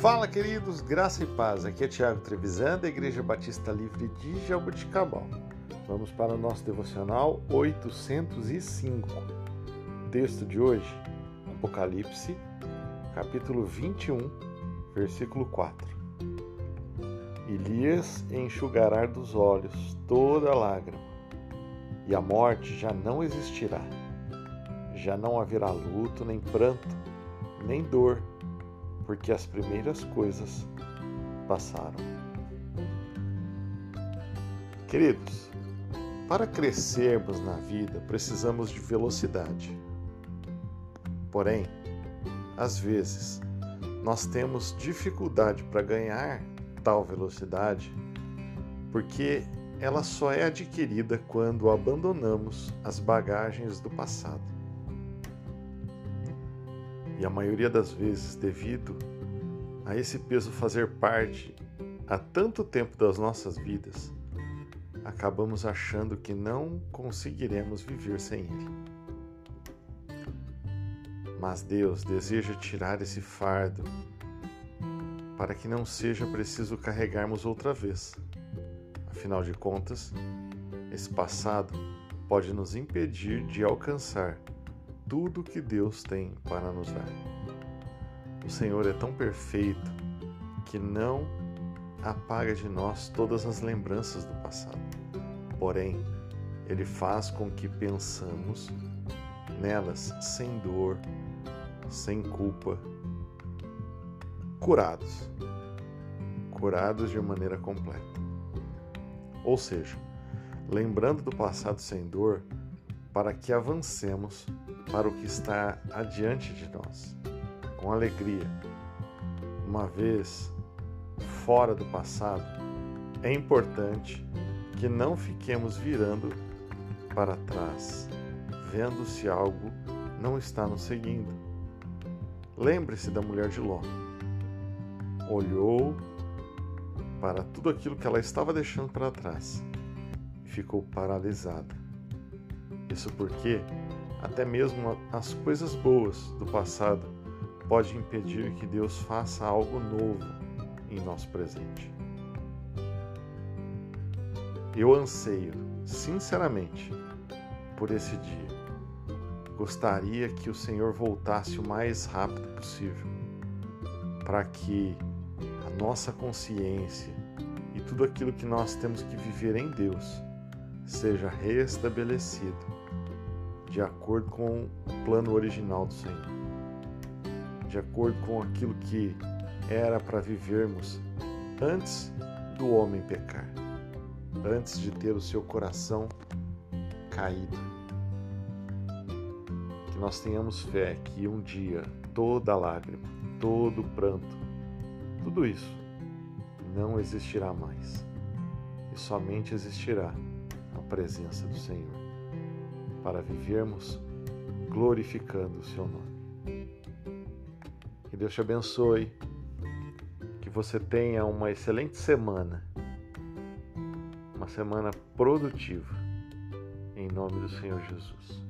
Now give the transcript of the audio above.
Fala, queridos, graça e paz. Aqui é Tiago Trevisan, da Igreja Batista Livre de Jaboticabal. Vamos para o nosso devocional 805. Texto de hoje, Apocalipse, capítulo 21, versículo 4. Elias enxugará dos olhos toda lágrima, e a morte já não existirá. Já não haverá luto, nem pranto, nem dor porque as primeiras coisas passaram. Queridos, para crescermos na vida precisamos de velocidade. Porém, às vezes, nós temos dificuldade para ganhar tal velocidade porque ela só é adquirida quando abandonamos as bagagens do passado. E a maioria das vezes, devido a esse peso fazer parte há tanto tempo das nossas vidas, acabamos achando que não conseguiremos viver sem ele. Mas Deus deseja tirar esse fardo para que não seja preciso carregarmos outra vez. Afinal de contas, esse passado pode nos impedir de alcançar tudo que Deus tem para nos dar. O Senhor é tão perfeito que não apaga de nós todas as lembranças do passado. Porém, Ele faz com que pensamos nelas sem dor, sem culpa, curados. Curados de maneira completa. Ou seja, lembrando do passado sem dor, para que avancemos para o que está adiante de nós, com alegria. Uma vez fora do passado, é importante que não fiquemos virando para trás, vendo se algo não está nos seguindo. Lembre-se da mulher de Ló. Olhou para tudo aquilo que ela estava deixando para trás e ficou paralisada. Isso porque até mesmo as coisas boas do passado pode impedir que Deus faça algo novo em nosso presente. Eu anseio, sinceramente, por esse dia. Gostaria que o Senhor voltasse o mais rápido possível, para que a nossa consciência e tudo aquilo que nós temos que viver em Deus seja restabelecido de acordo com o plano original do Senhor, de acordo com aquilo que era para vivermos antes do homem pecar, antes de ter o seu coração caído. Que nós tenhamos fé que um dia toda lágrima, todo pranto, tudo isso não existirá mais. E somente existirá a presença do Senhor para vivermos glorificando o seu nome. Que Deus te abençoe, que você tenha uma excelente semana, uma semana produtiva, em nome do Senhor Jesus.